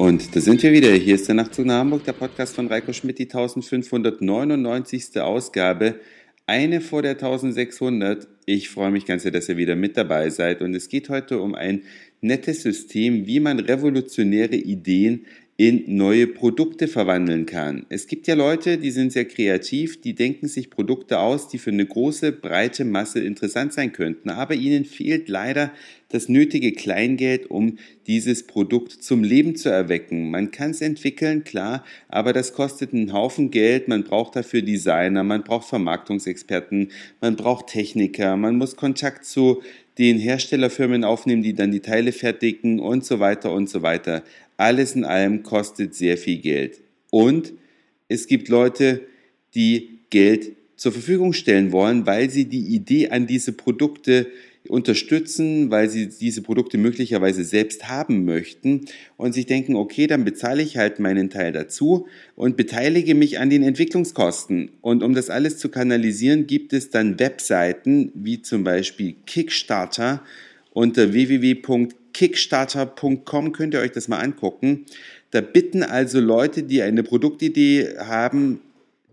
Und da sind wir wieder. Hier ist der Nachtzug nach Hamburg, der Podcast von Reiko Schmidt, die 1599. Ausgabe. Eine vor der 1600. Ich freue mich ganz sehr, dass ihr wieder mit dabei seid. Und es geht heute um ein nettes System, wie man revolutionäre Ideen in neue Produkte verwandeln kann. Es gibt ja Leute, die sind sehr kreativ, die denken sich Produkte aus, die für eine große, breite Masse interessant sein könnten, aber ihnen fehlt leider das nötige Kleingeld, um dieses Produkt zum Leben zu erwecken. Man kann es entwickeln, klar, aber das kostet einen Haufen Geld. Man braucht dafür Designer, man braucht Vermarktungsexperten, man braucht Techniker, man muss Kontakt zu den Herstellerfirmen aufnehmen, die dann die Teile fertigen und so weiter und so weiter. Alles in allem kostet sehr viel Geld. Und es gibt Leute, die Geld zur Verfügung stellen wollen, weil sie die Idee an diese Produkte unterstützen, weil sie diese Produkte möglicherweise selbst haben möchten und sich denken, okay, dann bezahle ich halt meinen Teil dazu und beteilige mich an den Entwicklungskosten. Und um das alles zu kanalisieren, gibt es dann Webseiten wie zum Beispiel Kickstarter unter www kickstarter.com könnt ihr euch das mal angucken. Da bitten also Leute, die eine Produktidee haben,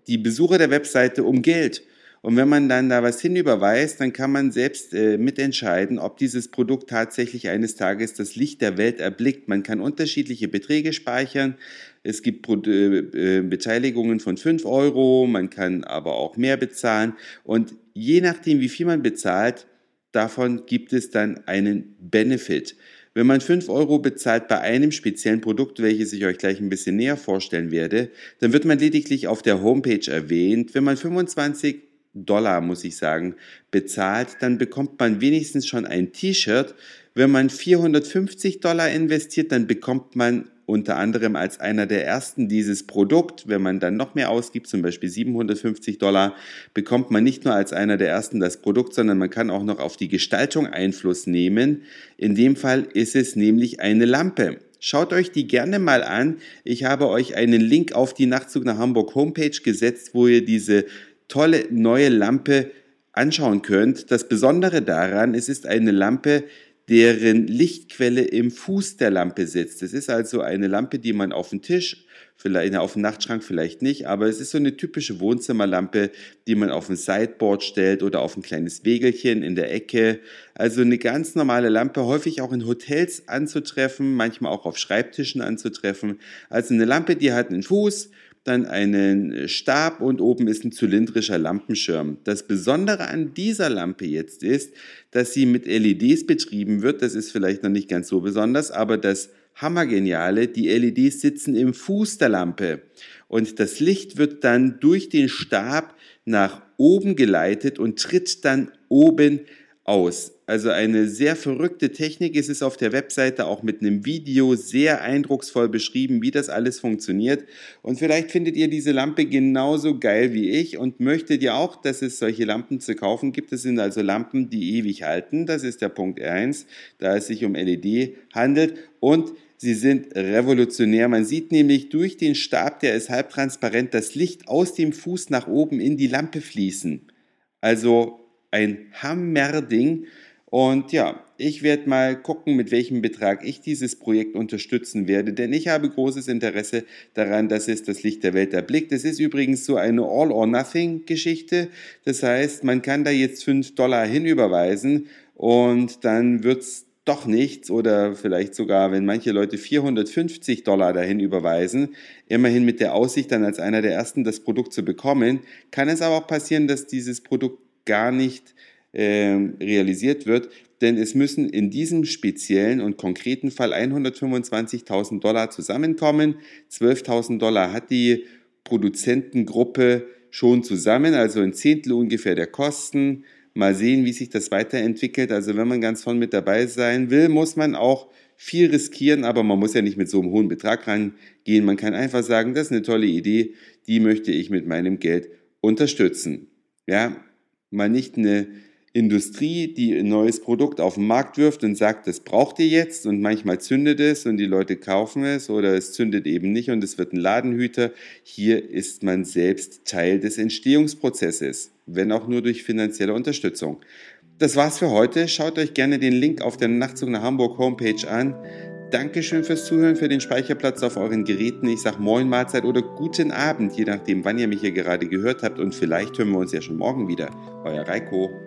die Besucher der Webseite um Geld. Und wenn man dann da was hinüberweist, dann kann man selbst äh, mitentscheiden, ob dieses Produkt tatsächlich eines Tages das Licht der Welt erblickt. Man kann unterschiedliche Beträge speichern. Es gibt Pro äh, Beteiligungen von 5 Euro, man kann aber auch mehr bezahlen. Und je nachdem, wie viel man bezahlt, davon gibt es dann einen Benefit. Wenn man 5 Euro bezahlt bei einem speziellen Produkt, welches ich euch gleich ein bisschen näher vorstellen werde, dann wird man lediglich auf der Homepage erwähnt. Wenn man 25 Dollar, muss ich sagen, bezahlt, dann bekommt man wenigstens schon ein T-Shirt. Wenn man 450 Dollar investiert, dann bekommt man unter anderem als einer der ersten dieses Produkt. Wenn man dann noch mehr ausgibt, zum Beispiel 750 Dollar, bekommt man nicht nur als einer der ersten das Produkt, sondern man kann auch noch auf die Gestaltung Einfluss nehmen. In dem Fall ist es nämlich eine Lampe. Schaut euch die gerne mal an. Ich habe euch einen Link auf die Nachtzug nach Hamburg Homepage gesetzt, wo ihr diese tolle neue Lampe anschauen könnt. Das Besondere daran, es ist eine Lampe, deren Lichtquelle im Fuß der Lampe sitzt. Es ist also eine Lampe, die man auf den Tisch, vielleicht auf den Nachtschrank vielleicht nicht, aber es ist so eine typische Wohnzimmerlampe, die man auf ein Sideboard stellt oder auf ein kleines Wegelchen in der Ecke. Also eine ganz normale Lampe, häufig auch in Hotels anzutreffen, manchmal auch auf Schreibtischen anzutreffen. Also eine Lampe, die hat einen Fuß, dann einen Stab und oben ist ein zylindrischer Lampenschirm. Das Besondere an dieser Lampe jetzt ist, dass sie mit LEDs betrieben wird. Das ist vielleicht noch nicht ganz so besonders, aber das Hammergeniale, die LEDs sitzen im Fuß der Lampe und das Licht wird dann durch den Stab nach oben geleitet und tritt dann oben aus. Also eine sehr verrückte Technik. Es ist auf der Webseite auch mit einem Video sehr eindrucksvoll beschrieben, wie das alles funktioniert. Und vielleicht findet ihr diese Lampe genauso geil wie ich und möchtet ihr auch, dass es solche Lampen zu kaufen gibt. Das sind also Lampen, die ewig halten. Das ist der Punkt 1, da es sich um LED handelt. Und Sie sind revolutionär. Man sieht nämlich durch den Stab, der ist halbtransparent, das Licht aus dem Fuß nach oben in die Lampe fließen. Also ein Hammerding. Und ja, ich werde mal gucken, mit welchem Betrag ich dieses Projekt unterstützen werde, denn ich habe großes Interesse daran, dass es das Licht der Welt erblickt. Es ist übrigens so eine All-or-Nothing-Geschichte. Das heißt, man kann da jetzt 5 Dollar hinüberweisen und dann wird es doch nichts oder vielleicht sogar, wenn manche Leute 450 Dollar dahin überweisen, immerhin mit der Aussicht, dann als einer der ersten das Produkt zu bekommen, kann es aber auch passieren, dass dieses Produkt gar nicht realisiert wird, denn es müssen in diesem speziellen und konkreten Fall 125.000 Dollar zusammenkommen. 12.000 Dollar hat die Produzentengruppe schon zusammen, also ein Zehntel ungefähr der Kosten. Mal sehen, wie sich das weiterentwickelt. Also wenn man ganz vorne mit dabei sein will, muss man auch viel riskieren, aber man muss ja nicht mit so einem hohen Betrag rangehen. Man kann einfach sagen, das ist eine tolle Idee, die möchte ich mit meinem Geld unterstützen. Ja, mal nicht eine Industrie, die ein neues Produkt auf den Markt wirft und sagt, das braucht ihr jetzt und manchmal zündet es und die Leute kaufen es oder es zündet eben nicht und es wird ein Ladenhüter. Hier ist man selbst Teil des Entstehungsprozesses, wenn auch nur durch finanzielle Unterstützung. Das war's für heute. Schaut euch gerne den Link auf der Nachtzug nach Hamburg Homepage an. Dankeschön fürs Zuhören, für den Speicherplatz auf euren Geräten. Ich sage Moin, Mahlzeit oder guten Abend, je nachdem, wann ihr mich hier gerade gehört habt. Und vielleicht hören wir uns ja schon morgen wieder. Euer Reiko.